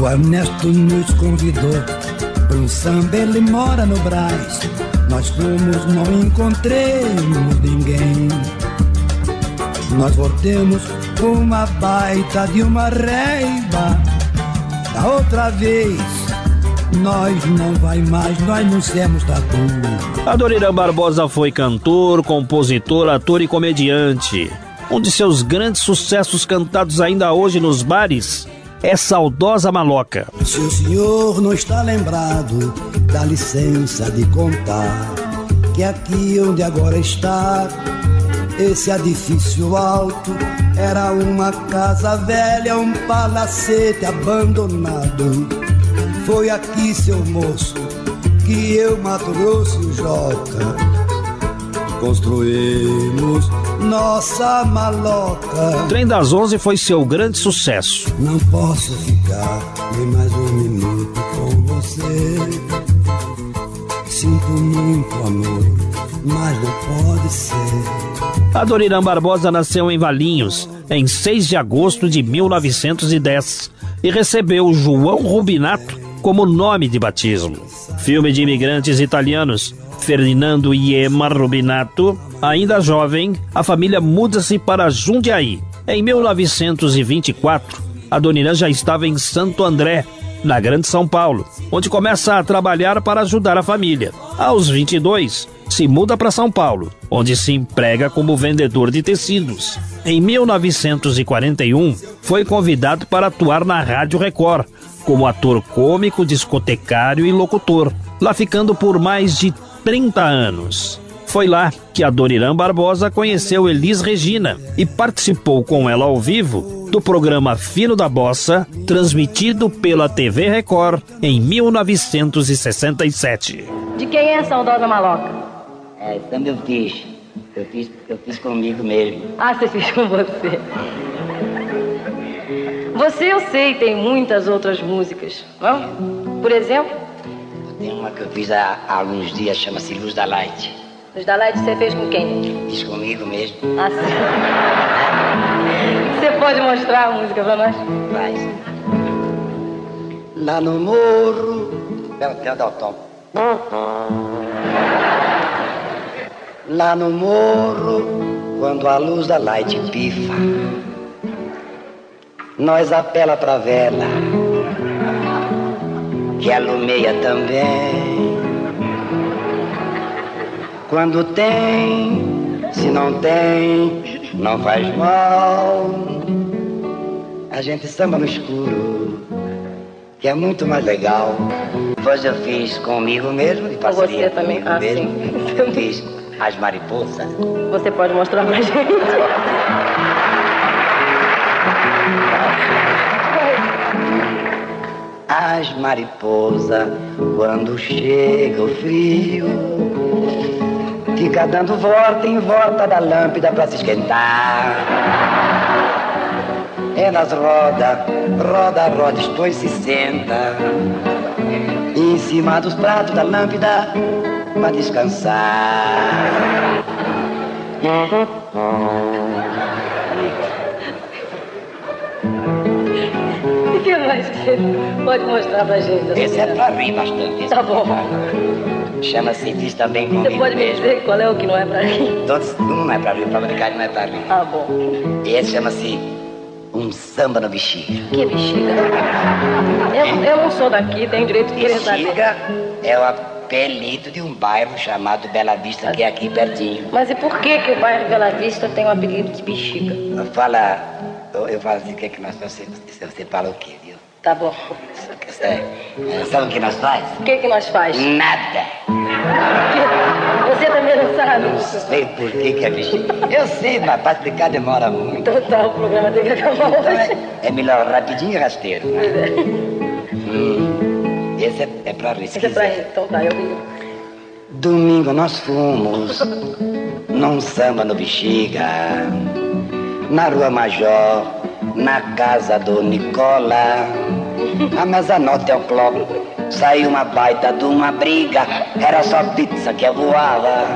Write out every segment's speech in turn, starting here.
O Ernesto nos convidou um samba, ele mora no Brás. Nós fomos, não encontremos ninguém. Nós voltemos com uma baita de uma reiva. Da outra vez, nós não vai mais, nós não somos tatu. Adoniran Barbosa foi cantor, compositor, ator e comediante. Um de seus grandes sucessos cantados ainda hoje nos bares é Saudosa Maloca. Se o senhor não está lembrado, dá licença de contar que aqui onde agora está, esse edifício alto era uma casa velha, um palacete abandonado. Foi aqui, seu moço, que eu, Mato Grosso e Joca construímos nossa maloca. Trem das Onze foi seu grande sucesso. Não posso ficar nem mais um minuto com você. Sinto muito amor, mas não pode ser. Adoniran Barbosa nasceu em Valinhos em 6 de agosto de 1910 e recebeu João Rubinato como nome de batismo. Filme de imigrantes italianos Ferdinando Emma Rubinato, ainda jovem, a família muda-se para Jundiaí. Em 1924, a Dona já estava em Santo André, na Grande São Paulo, onde começa a trabalhar para ajudar a família. Aos 22, se muda para São Paulo, onde se emprega como vendedor de tecidos. Em 1941, foi convidado para atuar na Rádio Record, como ator cômico, discotecário e locutor, lá ficando por mais de 30 anos. Foi lá que a Dorirã Barbosa conheceu Elis Regina e participou com ela ao vivo do programa Fino da Bossa, transmitido pela TV Record em 1967. De quem é a saudosa maloca? É, também eu fiz. Eu fiz, eu fiz comigo mesmo. Ah, você fez com você. Você, eu sei, tem muitas outras músicas, não? Por exemplo? Tem uma que eu fiz há, há alguns dias, chama-se Luz da Light. Luz da Light você fez com quem? Fiz comigo mesmo. Ah, sim. Você pode mostrar a música pra nós? Vai. Lá no morro. Pera, pera, dá o tom. Lá no morro, quando a luz da light pifa, nós apela pra vela que alumeia também. Quando tem, se não tem, não faz mal. A gente samba no escuro, que é muito mais legal. Depois eu fiz comigo mesmo, de parceria você também? comigo Ah, mesmo. sim. Eu fiz as mariposas. Você pode mostrar pra gente? As mariposas, quando chega o frio, fica dando volta em volta da lâmpada pra se esquentar. Elas roda, roda, roda, expõe se senta em cima dos pratos da lâmpada pra descansar. Que mais você pode mostrar pra gente? Esse é pra rir bastante. Tá é bom. Chama-se Diz Também Você Comigo pode me Mesmo. dizer qual é o que não é pra mim? Todos, um não é pra rir, pra brincar não é pra rir. Ah, bom. Esse chama-se Um Samba no Bexiga. Que bexiga. Eu, eu não sou daqui, tenho direito de querer saber. Bexiga é o apelido de um bairro chamado Bela Vista, que é aqui pertinho. Mas e por que, que o bairro Bela Vista tem o apelido de bexiga? Fala, eu, eu falo assim, o que é que nós você, você fala o quê? Tá bom. É. Sabe o que nós faz? O que, que nós faz? Nada. Você também não sabe? Não sei por que que é bexiga. Eu sei, mas pra explicar demora muito. Então tá, o programa tem que acabar Então é, é melhor rapidinho e rasteiro. Né? Hum, esse é, é pra Esse é pra risquizar. Então tá, eu vi. Domingo nós fomos num samba no Bexiga, na Rua Major, na casa do Nicola. A mesa nota é o clock, saiu uma baita de uma briga, era só pizza que voava,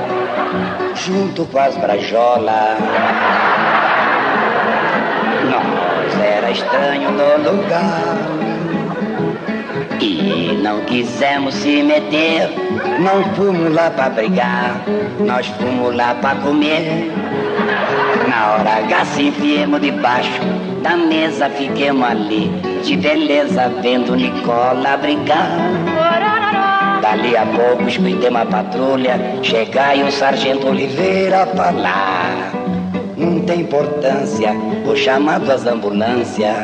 junto com as brajolas. Nós era estranho no lugar. E não quisemos se meter, não fomos lá pra brigar, nós fomos lá pra comer. Na hora H se enfiemos debaixo da mesa, fiquemos ali, de beleza, vendo Nicola brigar. Dali a pouco escutemos a patrulha chegar e o sargento Oliveira falar. Não tem importância, vou chamar as ambulâncias.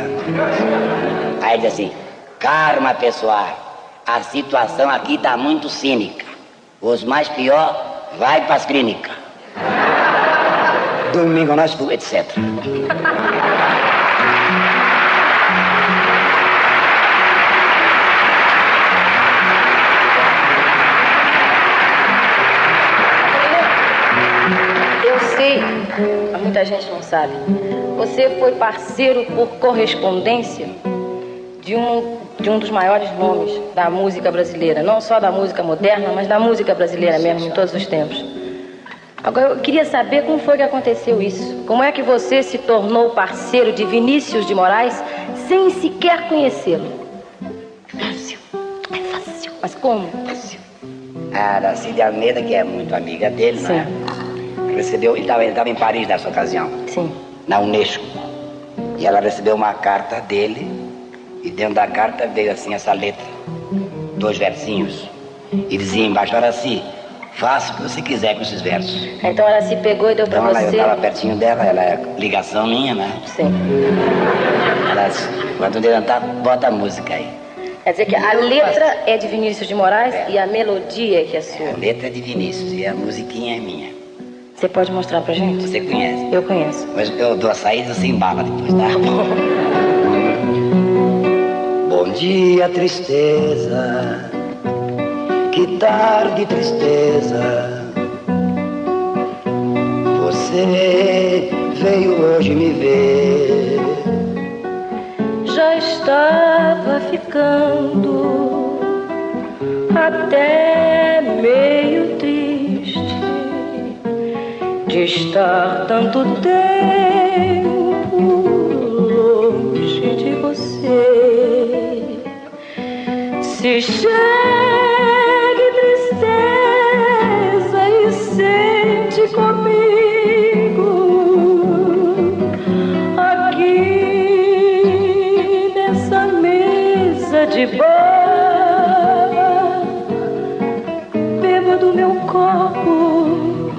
Aí diz assim, calma pessoal, a situação aqui tá muito cínica. Os mais pior, vai pras clínicas. Domingo nós fomos, etc. Eu sei, mas muita gente não sabe. Você foi parceiro por correspondência de um, de um dos maiores nomes da música brasileira. Não só da música moderna, mas da música brasileira mesmo, em todos os tempos. Agora, eu queria saber como foi que aconteceu isso. Como é que você se tornou parceiro de Vinícius de Moraes sem sequer conhecê-lo? Fácil. É fácil. Mas como? A Aracide Almeida, que é muito amiga dele, né? Recebeu, ele estava em Paris nessa ocasião, Sim. na Unesco. E ela recebeu uma carta dele, e dentro da carta veio assim essa letra, dois versinhos. E dizia embaixo, Araci, faça o que você quiser com esses versos. Então ela se pegou e deu pra Então ela, eu você. estava pertinho dela, ela é ligação minha, né? Sim. Ela quando levantar, bota a música aí. Quer dizer que a letra é de Vinícius de Moraes e a melodia é que é A sua. letra é de Vinícius e a musiquinha é minha. Você pode mostrar pra gente? Você conhece? Eu conheço. Mas eu dou a saída, você embala depois, tá? Bom dia, tristeza. Que tarde, tristeza. Você veio hoje me ver. Já estava ficando até meio triste de estar tanto tempo longe de você. Se chegue de bar, beba do meu copo,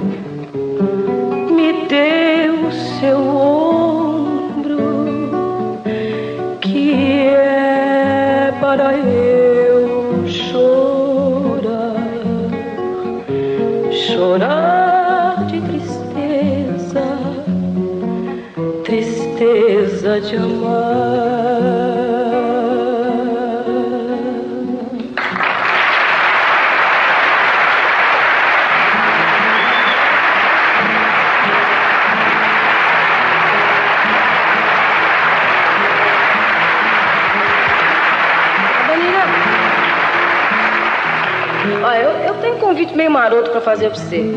me dê o seu ombro, fazer pra você.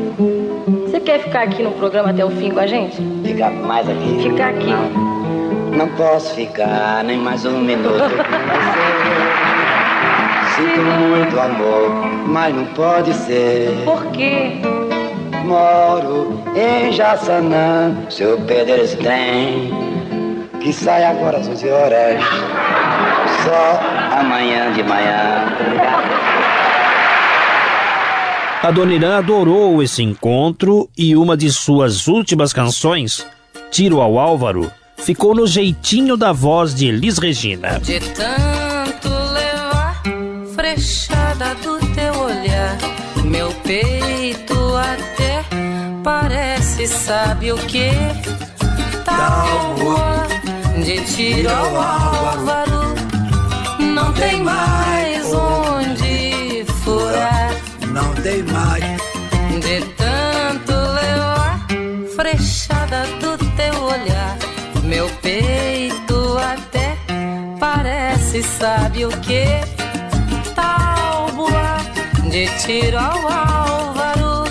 Você quer ficar aqui no programa até o fim com a gente? Ficar mais aqui. Ficar aqui. Não, não posso ficar nem mais um minuto com você. Sinto muito amor, mas não pode ser. Por quê? Moro em Jaçanã, se eu perder esse trem, que sai agora às 11 horas, só amanhã de manhã. A Dona Irã adorou esse encontro e uma de suas últimas canções, Tiro ao Álvaro, ficou no jeitinho da voz de Elis Regina. De tanto levar frechada do teu olhar, meu peito até parece, sabe o que? Tábua de tiro ao álvaro, não tem mais não tem mais de tanto levar frechada do teu olhar, meu peito até parece, sabe o que? Tábua de tiro ao álvaro,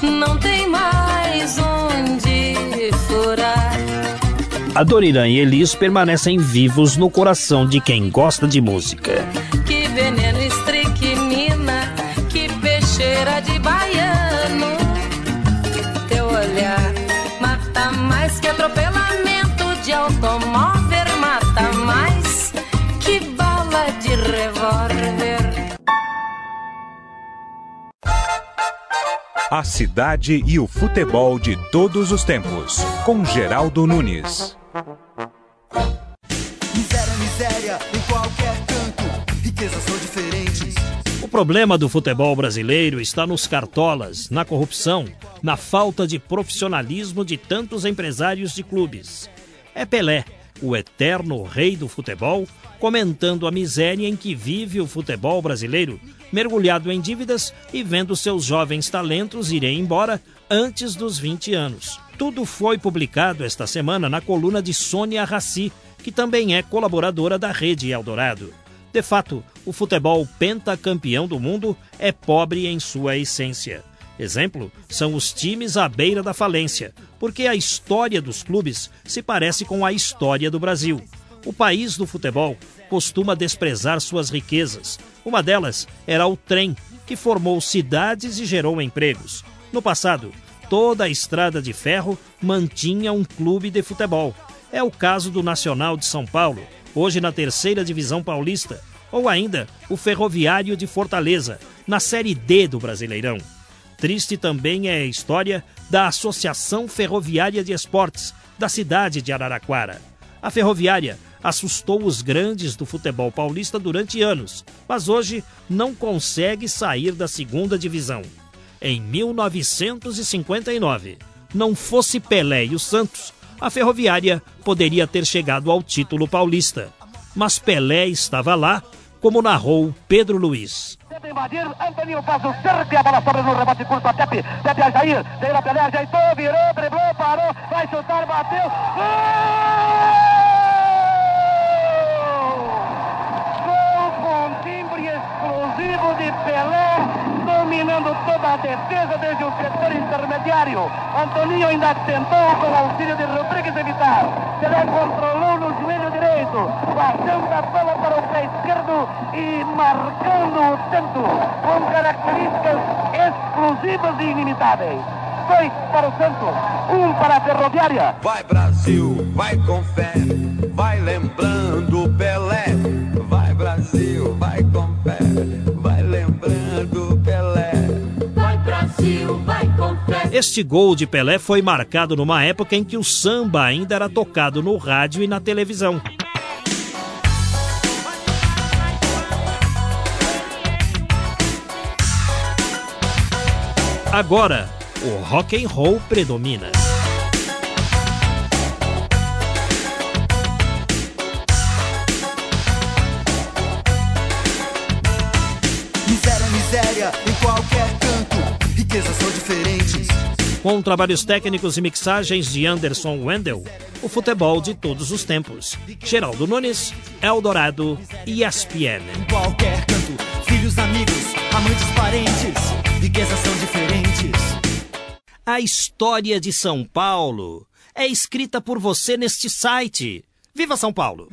não tem mais onde furar. Adoniran e Elis permanecem vivos no coração de quem gosta de música. Que A cidade e o futebol de todos os tempos, com Geraldo Nunes. Miséria, miséria, em qualquer canto, riquezas são diferentes. O problema do futebol brasileiro está nos cartolas, na corrupção, na falta de profissionalismo de tantos empresários de clubes. É Pelé, o eterno rei do futebol, comentando a miséria em que vive o futebol brasileiro, mergulhado em dívidas e vendo seus jovens talentos irem embora antes dos 20 anos. Tudo foi publicado esta semana na coluna de Sônia Raci, que também é colaboradora da Rede Eldorado. De fato, o futebol pentacampeão do mundo é pobre em sua essência. Exemplo são os times à beira da falência, porque a história dos clubes se parece com a história do Brasil. O país do futebol costuma desprezar suas riquezas. Uma delas era o trem, que formou cidades e gerou empregos. No passado, toda a estrada de ferro mantinha um clube de futebol. É o caso do Nacional de São Paulo, hoje na terceira divisão paulista, ou ainda o Ferroviário de Fortaleza, na Série D do Brasileirão. Triste também é a história da Associação Ferroviária de Esportes, da cidade de Araraquara. A ferroviária assustou os grandes do futebol paulista durante anos, mas hoje não consegue sair da segunda divisão. Em 1959, não fosse Pelé e o Santos, a ferroviária poderia ter chegado ao título paulista. Mas Pelé estava lá, como narrou Pedro Luiz. Invadir, Antoninho faz o cerco e a bola sobra no curto a a Jair, Jair Pelé, ajeitou, virou, driblou, parou, vai chutar, bateu. Gol! Explosivo de Pelé, dominando toda a defesa desde o setor intermediário. Antoninho ainda tentou, com o auxílio de Rodrigues, evitar. Pelé controlou no joelho direito, passando a bola para o pé esquerdo e marcando o tanto, com características exclusivas e inimitáveis. Dois para o Santos, um para a Ferroviária. Vai Brasil, vai com fé, vai lembrando Pelé. Vai Brasil, vai com fé, vai lembrando Pelé. Vai Brasil, vai com fé. Este gol de Pelé foi marcado numa época em que o samba ainda era tocado no rádio e na televisão. Agora, o rock and roll predomina. Miséria, miséria, em qualquer canto, riquezas são diferentes. Com trabalhos técnicos e mixagens de Anderson Wendel, o futebol de todos os tempos. Geraldo Nunes, Eldorado e ESPN. Em qualquer canto, filhos, amigos, amantes, parentes, riquezas são diferentes. A história de São Paulo é escrita por você neste site. Viva São Paulo!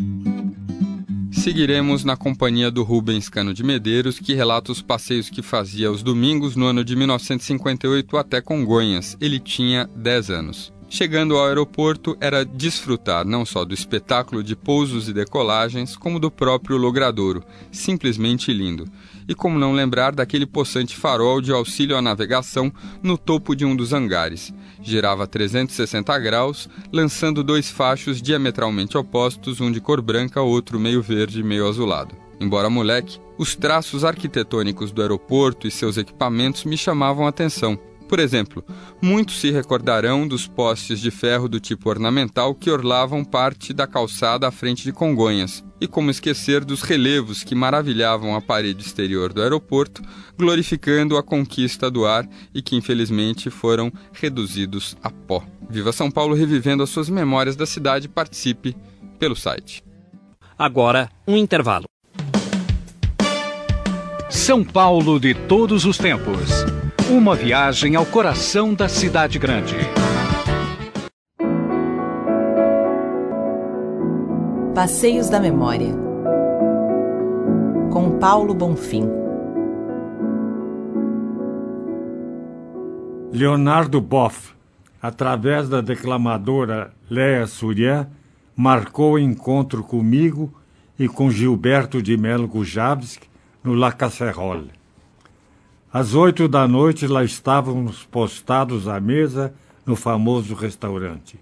Seguiremos na companhia do Rubens Cano de Medeiros, que relata os passeios que fazia aos domingos no ano de 1958 até Congonhas. Ele tinha 10 anos. Chegando ao aeroporto, era desfrutar não só do espetáculo de pousos e decolagens, como do próprio logradouro, simplesmente lindo. E como não lembrar daquele possante farol de auxílio à navegação no topo de um dos hangares. Girava 360 graus, lançando dois fachos diametralmente opostos, um de cor branca, outro meio verde meio azulado. Embora moleque, os traços arquitetônicos do aeroporto e seus equipamentos me chamavam a atenção. Por exemplo, muitos se recordarão dos postes de ferro do tipo ornamental que orlavam parte da calçada à frente de Congonhas, e como esquecer dos relevos que maravilhavam a parede exterior do aeroporto, glorificando a conquista do ar e que infelizmente foram reduzidos a pó. Viva São Paulo revivendo as suas memórias da cidade, participe pelo site. Agora, um intervalo. São Paulo de todos os tempos. Uma viagem ao coração da cidade grande. Passeios da Memória. Com Paulo Bonfim. Leonardo Boff, através da declamadora Léa Surian, marcou o encontro comigo e com Gilberto de Melo Gujavski no La Casserole. Às oito da noite lá estávamos postados à mesa no famoso restaurante.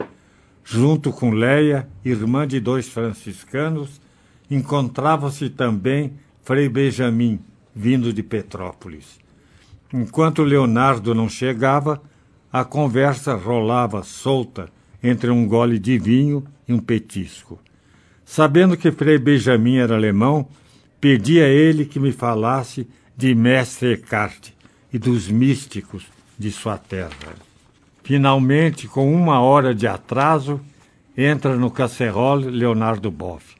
Junto com Leia, irmã de dois franciscanos, encontrava-se também Frei Benjamin, vindo de Petrópolis. Enquanto Leonardo não chegava, a conversa rolava solta entre um gole de vinho e um petisco. Sabendo que Frei Benjamin era alemão, pedi a ele que me falasse de Mestre Eckhart e dos místicos de sua terra. Finalmente, com uma hora de atraso, entra no casserole Leonardo Boff.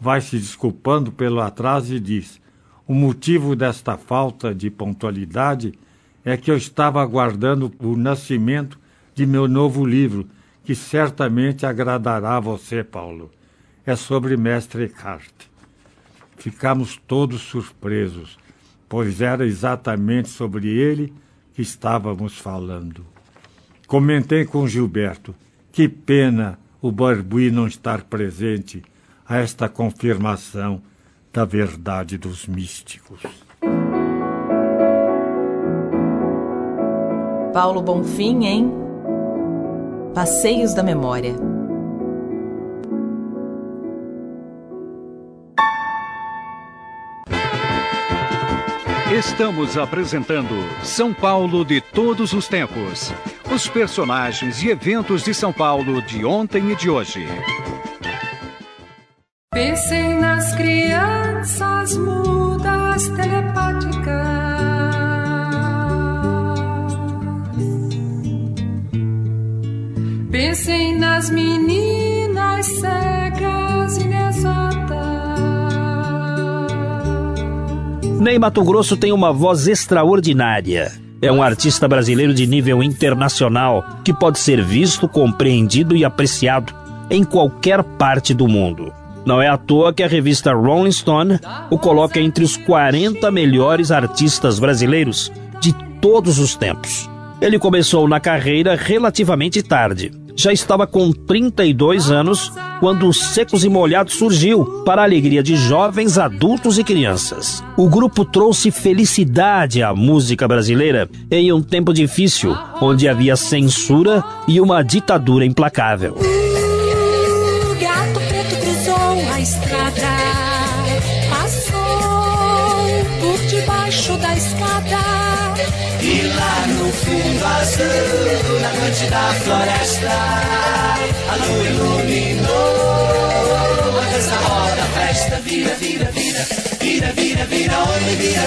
Vai se desculpando pelo atraso e diz: O motivo desta falta de pontualidade é que eu estava aguardando o nascimento de meu novo livro, que certamente agradará a você, Paulo. É sobre Mestre Eckhart. Ficamos todos surpresos pois era exatamente sobre ele que estávamos falando. Comentei com Gilberto: que pena o Barbuí não estar presente a esta confirmação da verdade dos místicos. Paulo Bonfim em Passeios da Memória. Estamos apresentando São Paulo de todos os tempos. Os personagens e eventos de São Paulo de ontem e de hoje. Pensem nas crianças mudas telepáticas. Pensem nas meninas cegas Ney Mato Grosso tem uma voz extraordinária. É um artista brasileiro de nível internacional que pode ser visto, compreendido e apreciado em qualquer parte do mundo. Não é à toa que a revista Rolling Stone o coloca entre os 40 melhores artistas brasileiros de todos os tempos. Ele começou na carreira relativamente tarde. Já estava com 32 anos quando os Secos e Molhados surgiu, para a alegria de jovens, adultos e crianças. O grupo trouxe felicidade à música brasileira em um tempo difícil, onde havia censura e uma ditadura implacável. Gato preto cruzou a estrada, azul, na noite da floresta, a lua iluminou. A dança roda, festa, vira, vira, vira, vira, vira, vira, vira,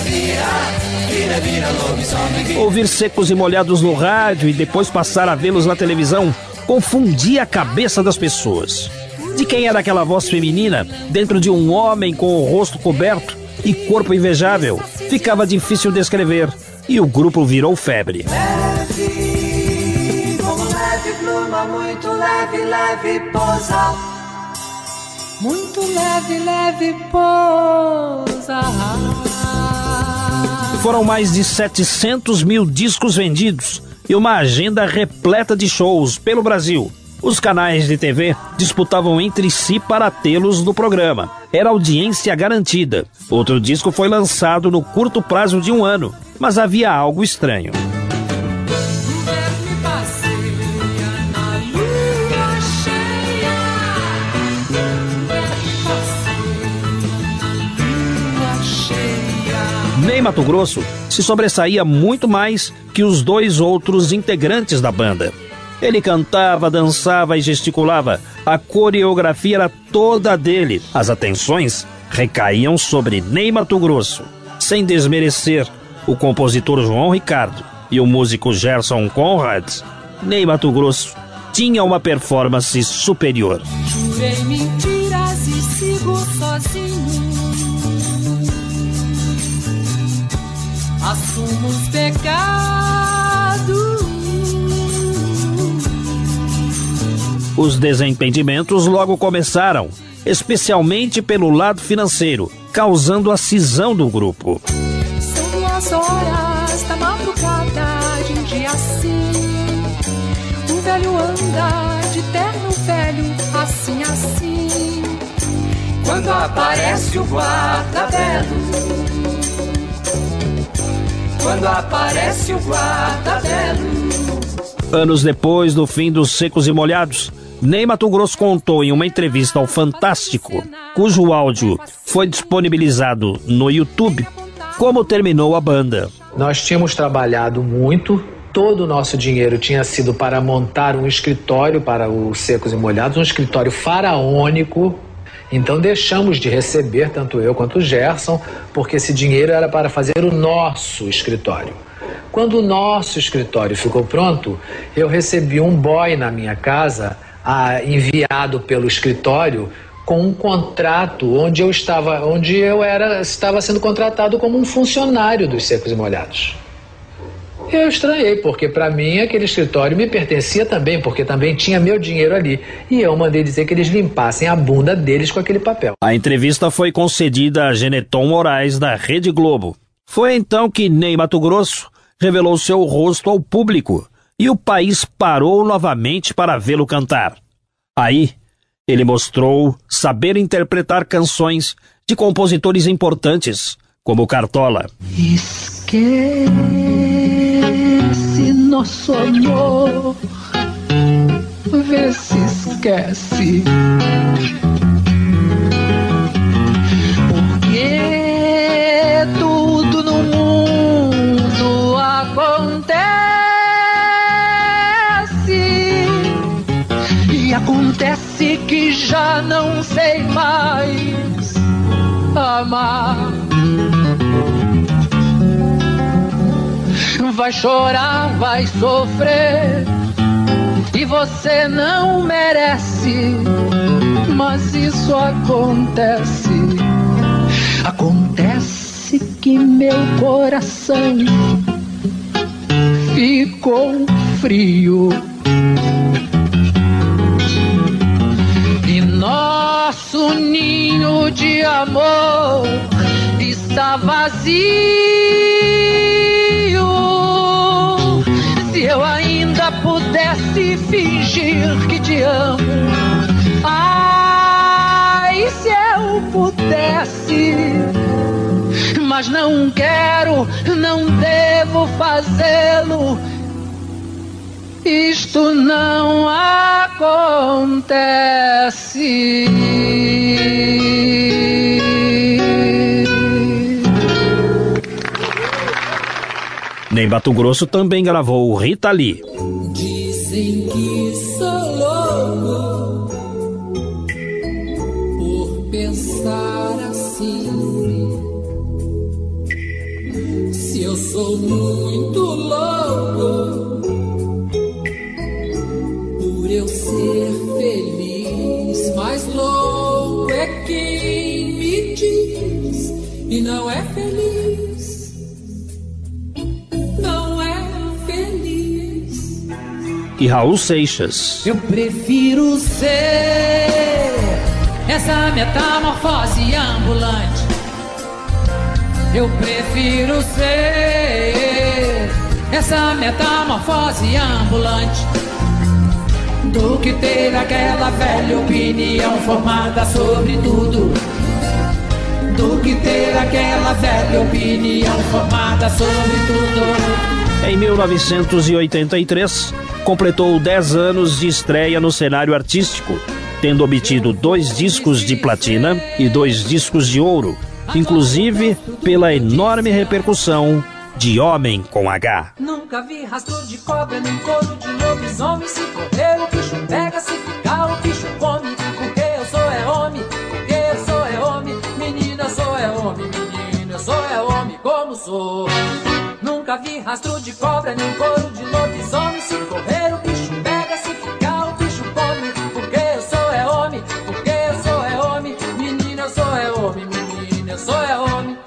vira, vira, lobisomem, Ouvir secos e molhados no rádio e depois passar a vê-los na televisão confundia a cabeça das pessoas. De quem era aquela voz feminina dentro de um homem com o rosto coberto e corpo invejável? Ficava difícil descrever e o grupo virou febre. leve, como leve pluma, muito leve, leve pousa. Muito leve, leve pousa. Foram mais de 700 mil discos vendidos e uma agenda repleta de shows pelo Brasil. Os canais de TV disputavam entre si para tê-los no programa. Era audiência garantida. Outro disco foi lançado no curto prazo de um ano, mas havia algo estranho. Ney Mato Grosso se sobressaía muito mais que os dois outros integrantes da banda. Ele cantava, dançava e gesticulava. A coreografia era toda dele. As atenções recaíam sobre Ney Mato Grosso. Sem desmerecer o compositor João Ricardo e o músico Gerson Conrad, Ney Mato Grosso tinha uma performance superior. Jurei mentiras e sigo sozinho. Assumo os pecados. Os desentendimentos logo começaram, especialmente pelo lado financeiro, causando a cisão do grupo. Duas horas da madrugada de um dia assim. O velho anda de terno velho, assim, assim. Quando aparece o guarda velho. Quando aparece o guarda velho. Anos depois do fim dos Secos e Molhados, Ney Mato Grosso contou em uma entrevista ao Fantástico, cujo áudio foi disponibilizado no YouTube, como terminou a banda. Nós tínhamos trabalhado muito, todo o nosso dinheiro tinha sido para montar um escritório para os Secos e Molhados, um escritório faraônico. Então deixamos de receber, tanto eu quanto o Gerson, porque esse dinheiro era para fazer o nosso escritório. Quando o nosso escritório ficou pronto, eu recebi um boy na minha casa, ah, enviado pelo escritório, com um contrato onde eu estava, onde eu era, estava sendo contratado como um funcionário dos Secos e Molhados. Eu estranhei, porque para mim aquele escritório me pertencia também, porque também tinha meu dinheiro ali. E eu mandei dizer que eles limpassem a bunda deles com aquele papel. A entrevista foi concedida a Geneton Moraes, da Rede Globo. Foi então que Ney Mato Grosso revelou seu rosto ao público e o país parou novamente para vê-lo cantar. Aí, ele mostrou saber interpretar canções de compositores importantes, como Cartola. Esquece nosso amor, vê se esquece. Acontece que já não sei mais amar. Vai chorar, vai sofrer. E você não merece, mas isso acontece. Acontece que meu coração ficou frio. Nosso ninho de amor está vazio. Se eu ainda pudesse fingir que te amo, ai, se eu pudesse, mas não quero, não devo fazê-lo. Isto não acontece. Ney Mato Grosso também gravou Rita Lee. Dizem que sou louco por pensar assim. Se eu sou muito não é feliz. Não é feliz. E Raul Seixas. Eu prefiro ser essa metamorfose ambulante. Eu prefiro ser essa metamorfose ambulante do que ter aquela velha opinião formada sobre tudo. Do que ter aquela velha opinião formada sobre tudo. Em 1983, completou 10 anos de estreia no cenário artístico, tendo obtido dois discos de platina e dois discos de ouro, inclusive pela enorme repercussão de Homem com H. Nunca vi rastro de cobra nem couro de lobisomem. Se correr, o bicho pega, se ficar, o bicho homem, menina, eu sou é homem como sou. Nunca vi rastro de cobra nem couro de lobisomem. Se correr, o bicho pega, se ficar, o bicho come. Porque eu sou é homem, porque eu sou é homem. Menina, eu sou é homem, menina, eu sou é homem.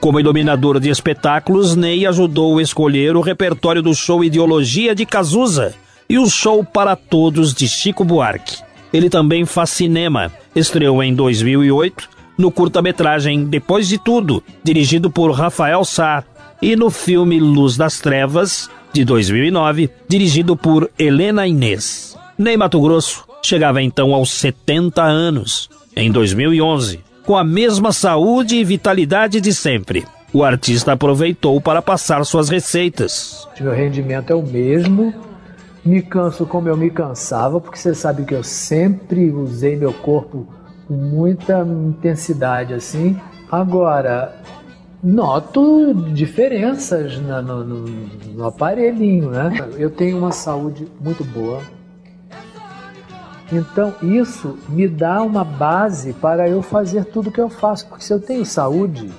Como iluminador de espetáculos, Ney ajudou a escolher o repertório do show Ideologia de Cazuza e o show Para Todos de Chico Buarque. Ele também faz cinema. Estreou em 2008 no curta-metragem Depois de Tudo, dirigido por Rafael Sá, e no filme Luz das Trevas, de 2009, dirigido por Helena Inês. Ney Mato Grosso chegava então aos 70 anos, em 2011 com a mesma saúde e vitalidade de sempre. O artista aproveitou para passar suas receitas. Meu rendimento é o mesmo, me canso como eu me cansava, porque você sabe que eu sempre usei meu corpo com muita intensidade assim. Agora, noto diferenças na, no, no, no aparelhinho, né? Eu tenho uma saúde muito boa, então isso me dá uma base para eu fazer tudo que eu faço, porque se eu tenho saúde,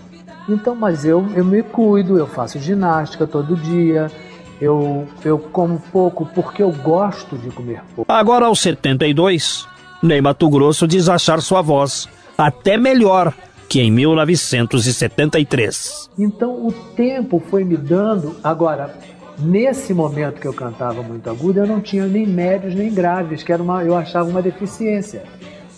então, mas eu, eu me cuido, eu faço ginástica todo dia, eu, eu como pouco porque eu gosto de comer pouco. Agora aos 72, Ney Mato Grosso diz achar sua voz até melhor que em 1973. Então o tempo foi me dando, agora Nesse momento que eu cantava muito agudo, eu não tinha nem médios nem graves, que era uma, eu achava uma deficiência.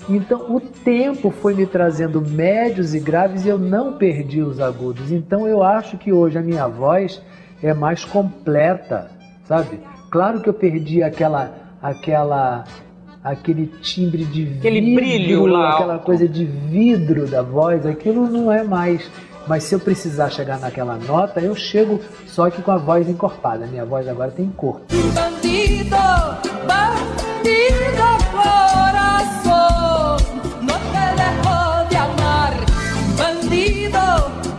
Então o tempo foi me trazendo médios e graves e eu não perdi os agudos. Então eu acho que hoje a minha voz é mais completa, sabe? Claro que eu perdi aquela aquela aquele timbre de aquele vidro, brilho lá, aquela coisa de vidro da voz, aquilo não é mais mas se eu precisar chegar naquela nota, eu chego só que com a voz encorpada. Minha voz agora tem corpo. Bandido, bandido corazón, no te dejo de amar. Bandido,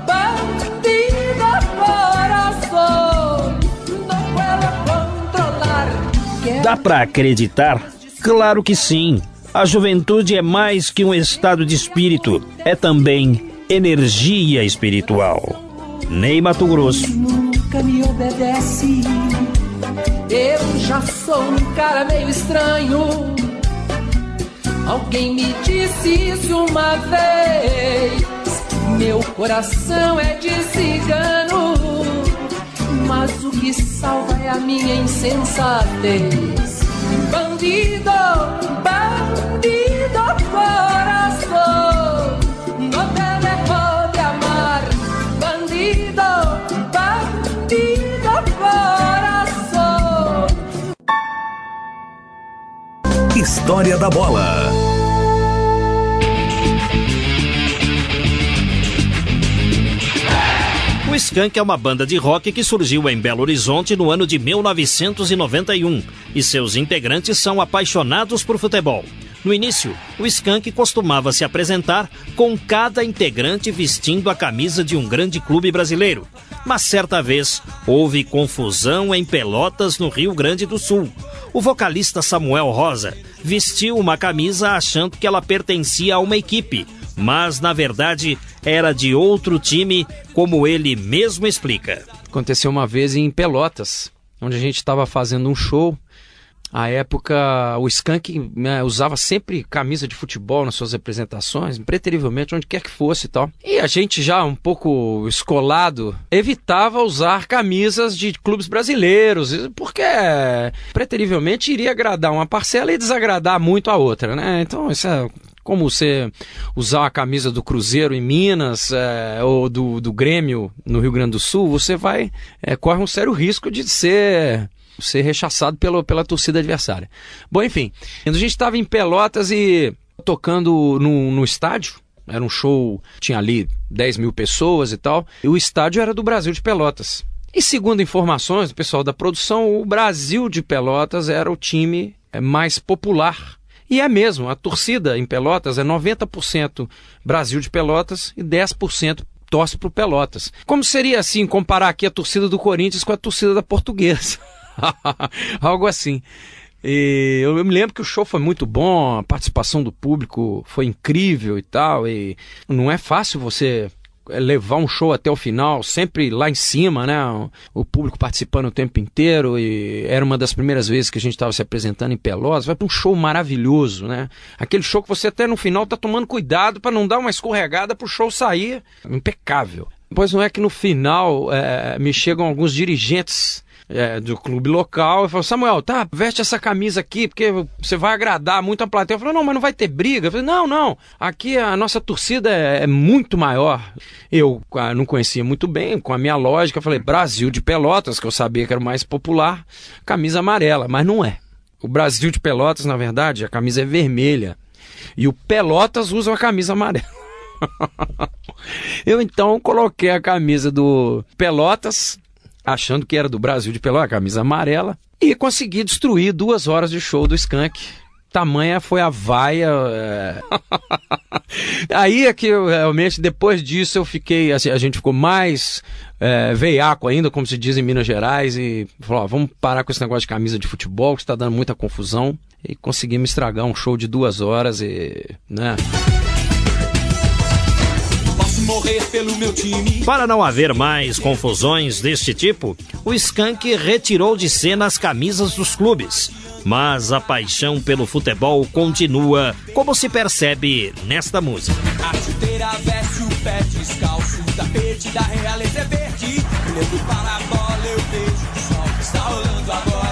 bandido no puedo controlar. Dá pra acreditar? Claro que sim. A juventude é mais que um estado de espírito, é também energia espiritual. Ney Mato Grosso. Nunca me obedece. Eu já sou um cara meio estranho. Alguém me disse isso uma vez. Meu coração é de cigano. Mas o que salva é a minha insensatez. Bandido, bandido, coração. No te dejo de amar. Bandido, bandido, coração. História da Bola. O Skank é uma banda de rock que surgiu em Belo Horizonte no ano de 1991 e seus integrantes são apaixonados por futebol. No início, o Skank costumava se apresentar com cada integrante vestindo a camisa de um grande clube brasileiro. Mas certa vez houve confusão em Pelotas, no Rio Grande do Sul. O vocalista Samuel Rosa vestiu uma camisa achando que ela pertencia a uma equipe, mas na verdade era de outro time, como ele mesmo explica. Aconteceu uma vez em Pelotas, onde a gente estava fazendo um show. À época, o Skank né, usava sempre camisa de futebol nas suas apresentações, impreterivelmente, onde quer que fosse e tal. E a gente, já um pouco escolado, evitava usar camisas de clubes brasileiros, porque preterivelmente iria agradar uma parcela e desagradar muito a outra, né? Então, isso é como você usar a camisa do Cruzeiro em Minas é, ou do, do Grêmio no Rio Grande do Sul, você vai é, corre um sério risco de ser ser rechaçado pelo, pela torcida adversária. Bom, enfim, a gente estava em Pelotas e tocando no, no estádio. Era um show, tinha ali 10 mil pessoas e tal. E o estádio era do Brasil de Pelotas. E segundo informações do pessoal da produção, o Brasil de Pelotas era o time é, mais popular E é mesmo, a torcida em Pelotas é 90% Brasil de Pelotas e 10% torce pro Pelotas. Como seria assim comparar aqui a torcida do Corinthians com a torcida da Portuguesa? Algo assim. E eu me lembro que o show foi muito bom, a participação do público foi incrível e tal. E não é fácil você levar um show até o final, sempre lá em cima, né? O público participando o tempo inteiro e era uma das primeiras vezes que a gente estava se apresentando em Pelotas. Vai para um show maravilhoso, né? Aquele show que você até no final tá tomando cuidado para não dar uma escorregada pro show sair impecável. Pois não é que no final é, me chegam alguns dirigentes é, do clube local e falou: Samuel, tá, veste essa camisa aqui porque você vai agradar muito a plateia. Eu falei: não, mas não vai ter briga. Eu falei: não, não, aqui a nossa torcida é, é muito maior. Eu ah, não conhecia muito bem, com a minha lógica, eu falei: Brasil de Pelotas, que eu sabia que era o mais popular, camisa amarela, mas não é. O Brasil de Pelotas, na verdade, a camisa é vermelha. E o Pelotas usa a camisa amarela. Eu então coloquei a camisa do Pelotas achando que era do Brasil de Peló, a camisa amarela, e consegui destruir duas horas de show do Skank. Tamanha foi a vaia. É... Aí é que eu, realmente, depois disso, eu fiquei. Assim, a gente ficou mais é, veiaco ainda, como se diz em Minas Gerais, e falou: ó, vamos parar com esse negócio de camisa de futebol, que está dando muita confusão. E conseguimos estragar um show de duas horas e. né? Para não haver mais confusões deste tipo, o Skank retirou de cena as camisas dos clubes. Mas a paixão pelo futebol continua, como se percebe nesta música. A chuteira veste o pé descalço, o tapete da realeza é verde. Olhando para a bola eu vejo o sol que está rolando agora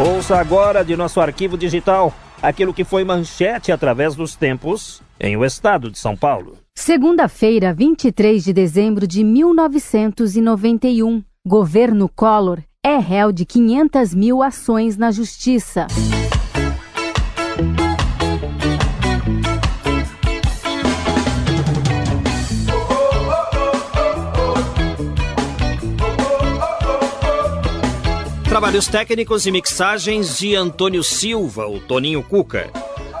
Ouça agora de nosso arquivo digital aquilo que foi manchete através dos tempos em o estado de São Paulo. Segunda-feira, 23 de dezembro de 1991. Governo Collor é réu de 500 mil ações na Justiça. Trabalhos técnicos e mixagens de Antônio Silva, o Toninho Cuca.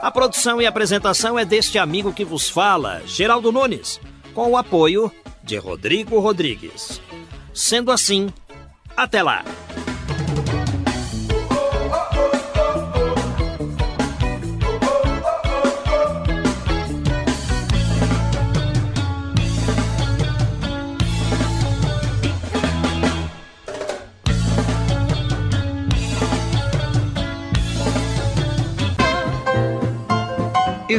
A produção e apresentação é deste amigo que vos fala, Geraldo Nunes, com o apoio de Rodrigo Rodrigues. Sendo assim, até lá!